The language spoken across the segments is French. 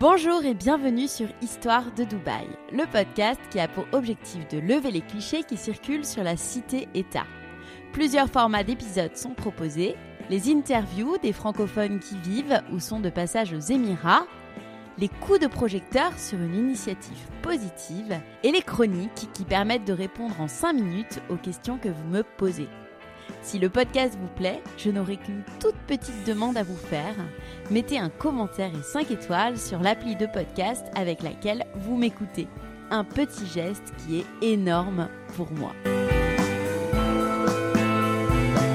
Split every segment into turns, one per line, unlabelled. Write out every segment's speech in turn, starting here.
Bonjour et bienvenue sur Histoire de Dubaï, le podcast qui a pour objectif de lever les clichés qui circulent sur la cité-État. Plusieurs formats d'épisodes sont proposés, les interviews des francophones qui vivent ou sont de passage aux Émirats, les coups de projecteur sur une initiative positive et les chroniques qui permettent de répondre en 5 minutes aux questions que vous me posez. Si le podcast vous plaît, je n'aurai qu'une toute petite demande à vous faire. Mettez un commentaire et 5 étoiles sur l'appli de podcast avec laquelle vous m'écoutez. Un petit geste qui est énorme pour moi.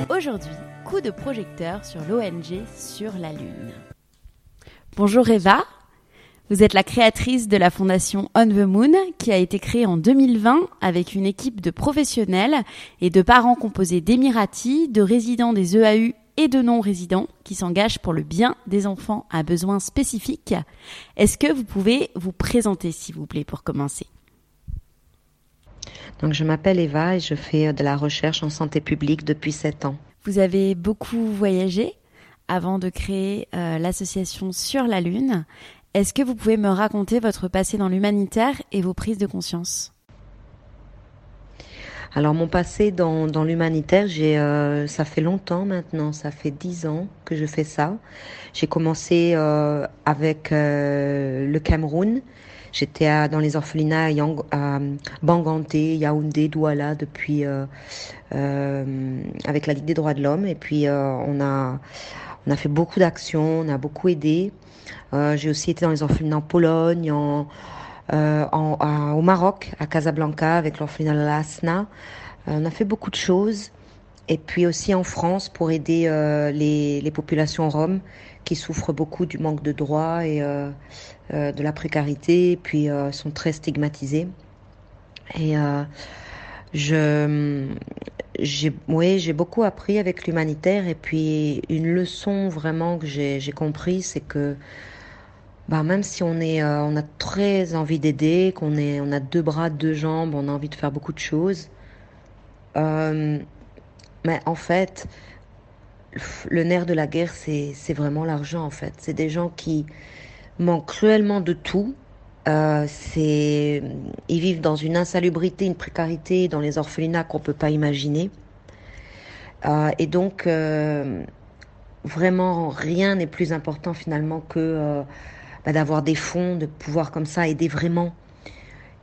Aujourd'hui, coup de projecteur sur l'ONG Sur la Lune. Bonjour Eva, vous êtes la créatrice de la fondation On the Moon, qui a été créée en 2020 avec une équipe de professionnels et de parents composés d'émiratis, de résidents des EAU et de non-résidents qui s'engagent pour le bien des enfants à besoins spécifiques. Est-ce que vous pouvez vous présenter, s'il vous plaît, pour commencer?
Donc, je m'appelle Eva et je fais de la recherche en santé publique depuis 7 ans.
Vous avez beaucoup voyagé avant de créer euh, l'association Sur la Lune. Est-ce que vous pouvez me raconter votre passé dans l'humanitaire et vos prises de conscience?
Alors mon passé dans, l'humanitaire, j'ai euh, ça fait longtemps maintenant, ça fait dix ans que je fais ça. J'ai commencé euh, avec euh, le Cameroun. J'étais dans les orphelinats à Banganté, Yaoundé, Douala depuis avec la Ligue des droits de l'homme. Et puis on a on a fait beaucoup d'actions, on a beaucoup aidé. J'ai aussi été dans les orphelinats en Pologne, en euh, au Maroc, à Casablanca, avec l'orphelinat Lasna. Euh, on a fait beaucoup de choses. Et puis aussi en France pour aider euh, les, les, populations roms qui souffrent beaucoup du manque de droits et de la précarité, et puis sont très stigmatisés. Et je, j'ai, oui, j'ai beaucoup appris avec l'humanitaire. Et puis une leçon vraiment que j'ai, compris, c'est que bah, même si on est, euh, on a très envie d'aider, qu'on est, on a deux bras, deux jambes, on a envie de faire beaucoup de choses. Euh, mais en fait, le nerf de la guerre, c'est vraiment l'argent en fait. C'est des gens qui manquent cruellement de tout. Euh, ils vivent dans une insalubrité, une précarité dans les orphelinats qu'on peut pas imaginer. et donc, vraiment, rien n'est plus important finalement que bah, d'avoir des fonds, de pouvoir comme ça aider vraiment.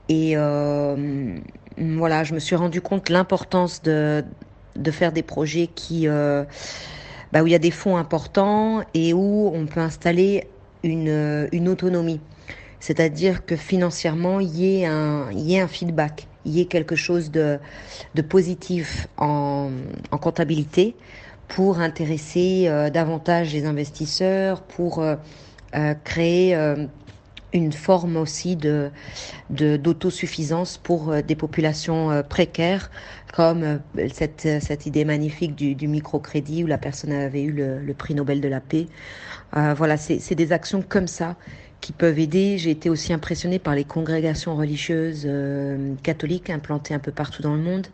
Et euh, voilà, je me suis rendu compte l'importance de, faire des projets qui, euh, bah, où il y a des fonds importants et où on peut installer une autonomie. C'est-à-dire que financièrement, il y, ait un, y ait un feedback, il y ait quelque chose de, de positif en, en comptabilité pour intéresser euh, davantage les investisseurs, pour euh, créer euh, une forme aussi de d'autosuffisance pour des populations précaires, comme cette, cette idée magnifique du, microcrédit où la personne avait eu le, le prix Nobel de la paix. Voilà, c'est des actions comme ça qui peuvent aider. J'ai été aussi impressionnée par les congrégations religieuses euh, catholiques implantées un peu partout dans le monde.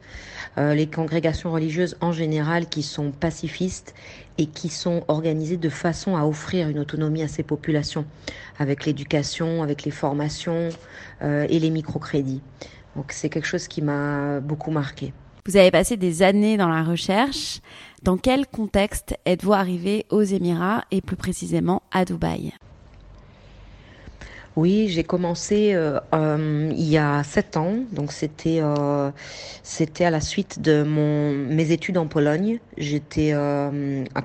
Euh, les congrégations religieuses en général qui sont pacifistes et qui sont organisées de façon à offrir une autonomie à ces populations, avec l'éducation, avec les formations euh, et les microcrédits. Donc c'est quelque chose qui m'a beaucoup marqué.
Vous avez passé des années dans la recherche. Dans quel contexte êtes-vous arrivé aux Émirats et plus précisément à Dubaï?
Oui, j'ai commencé euh, euh, il y a sept ans, donc c'était euh, à la suite de mes études en Pologne. J'étais à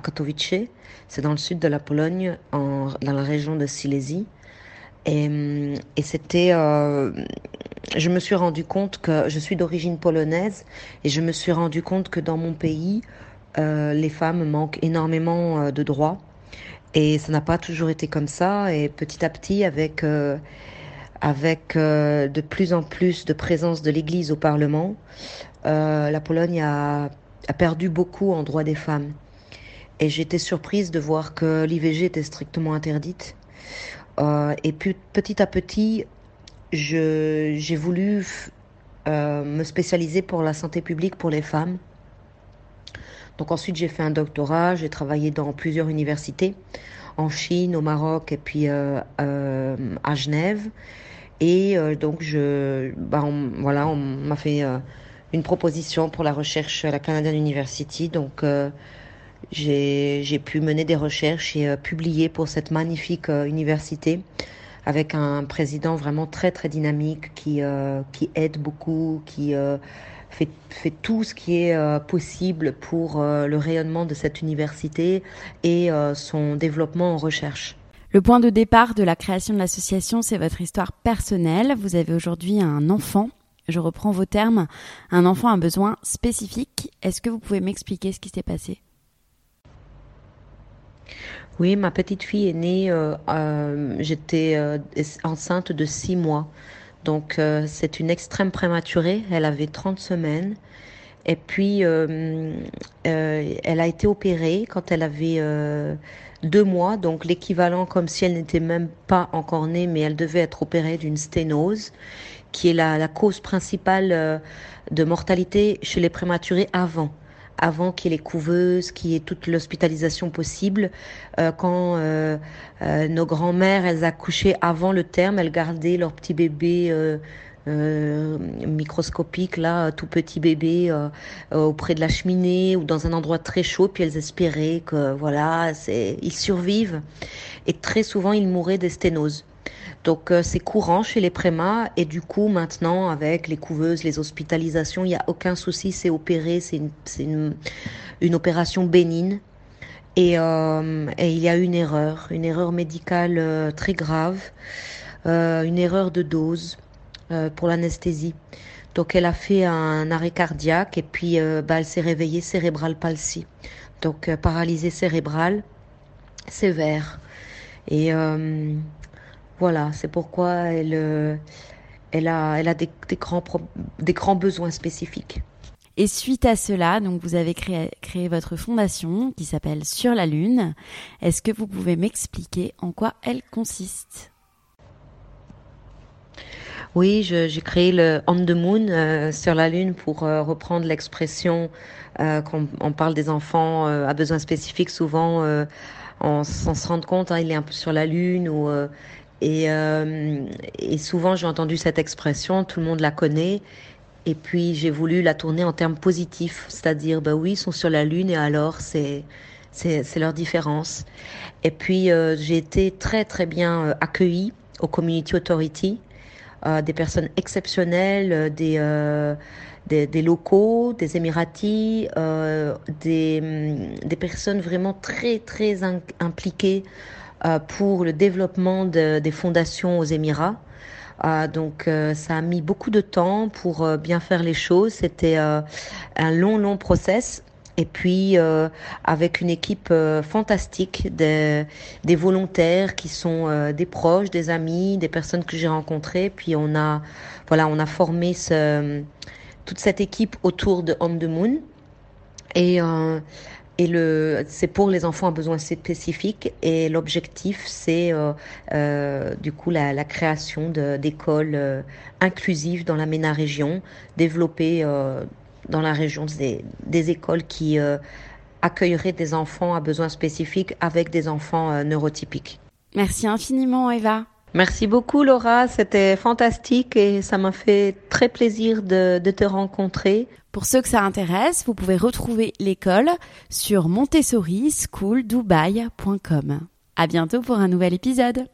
Katowice, c'est dans le sud de la Pologne, dans la région de Silésie, et, et c'était je me suis rendu compte que je suis d'origine polonaise et je me suis rendu compte que dans mon pays, les femmes manquent énormément de droits et ça n'a pas toujours été comme ça. Et petit à petit, avec, euh, avec euh, de plus en plus de présence de l'Église au Parlement, euh, la Pologne a, a, perdu beaucoup en droit des femmes. Et j'étais surprise de voir que l'IVG était strictement interdite. et puis petit à petit, j'ai voulu me spécialiser pour la santé publique pour les femmes. Donc ensuite, j'ai fait un doctorat, j'ai travaillé dans plusieurs universités, en Chine, au Maroc et puis euh, euh, à Genève. Et euh, donc, je, bah, on, voilà, on m'a fait une proposition pour la recherche à la Canadian University. Donc, j'ai pu mener des recherches et publier pour cette magnifique université avec un président vraiment très très dynamique qui, qui aide beaucoup, qui fait, fait tout ce qui est euh, possible pour euh, le rayonnement de cette université et euh, son développement en recherche.
Le point de départ de la création de l'association, c'est votre histoire personnelle. Vous avez aujourd'hui un enfant. Je reprends vos termes. Un enfant a un besoin spécifique. Est-ce que vous pouvez m'expliquer ce qui s'est passé?
Oui, ma petite fille est née, j'étais enceinte de six mois. Donc euh, c'est une extrême prématurée, elle avait 30 semaines. Et puis euh, euh, elle a été opérée quand elle avait deux mois, donc l'équivalent comme si elle n'était même pas encore née, mais elle devait être opérée d'une sténose, qui est la, cause principale de mortalité chez les prématurés avant avant qu'il y ait les couveuses, qu'il y ait toute l'hospitalisation possible. Euh, quand euh, euh, nos grands-mères, elles accouchaient avant le terme, elles gardaient leur petit bébé microscopique, là, tout petit bébé, auprès de la cheminée ou dans un endroit très chaud, puis elles espéraient que, voilà, c'est, ils survivent. Et très souvent, ils mouraient des sténoses. Donc euh, c'est courant chez les prémas et du coup maintenant avec les couveuses, les hospitalisations, il n'y a aucun souci, c'est opéré, c'est une, une, opération bénigne. Et, euh, et, il y a une erreur, une erreur médicale euh, très grave, une erreur de dose pour l'anesthésie. Donc elle a fait un arrêt cardiaque et puis bah, elle s'est réveillée cérébrale palsy. Donc paralysée cérébrale sévère. Et voilà, c'est pourquoi elle, euh, elle a, elle a des, grands, des grands besoins spécifiques.
Et suite à cela, donc vous avez créé, votre fondation qui s'appelle Sur la Lune. Est-ce que vous pouvez m'expliquer en quoi elle consiste?
Oui, j'ai créé le On the Moon euh, sur la Lune pour euh, reprendre l'expression quand on parle des enfants à besoins spécifiques. Souvent, on, se rend compte, hein, il est un peu sur la Lune euh, et souvent, j'ai entendu cette expression, tout le monde la connaît. Et puis, j'ai voulu la tourner en termes positifs, c'est-à-dire, bah oui, ils sont sur la Lune et alors, c'est c'est leur différence. Et puis, euh, j'ai été très, très bien euh, accueillie au Community Authority, euh, des personnes exceptionnelles, euh, des, euh, des, des, locaux, des Émiratis, des, hum, des personnes vraiment très, très impliquées euh, pour le développement de, des fondations aux Émirats. Euh, donc euh, ça a mis beaucoup de temps pour bien faire les choses. C'était un long, long process. Et puis avec une équipe fantastique des, volontaires qui sont des proches, des amis, des personnes que j'ai rencontrées. Puis on a voilà, on a formé toute cette équipe autour de On the Moon. Et et le, c'est pour les enfants à besoins spécifiques. Et l'objectif, c'est euh, euh, du coup la, la création d'écoles euh, inclusives dans la MENA région, développer euh, dans la région des, des écoles qui euh, accueilleraient des enfants à besoins spécifiques avec des enfants neurotypiques.
Merci infiniment, Eva.
Merci beaucoup Laura, c'était fantastique et ça m'a fait très plaisir de, te rencontrer.
Pour ceux que ça intéresse, vous pouvez retrouver l'école sur montessori schooldubai.com. À bientôt pour un nouvel épisode.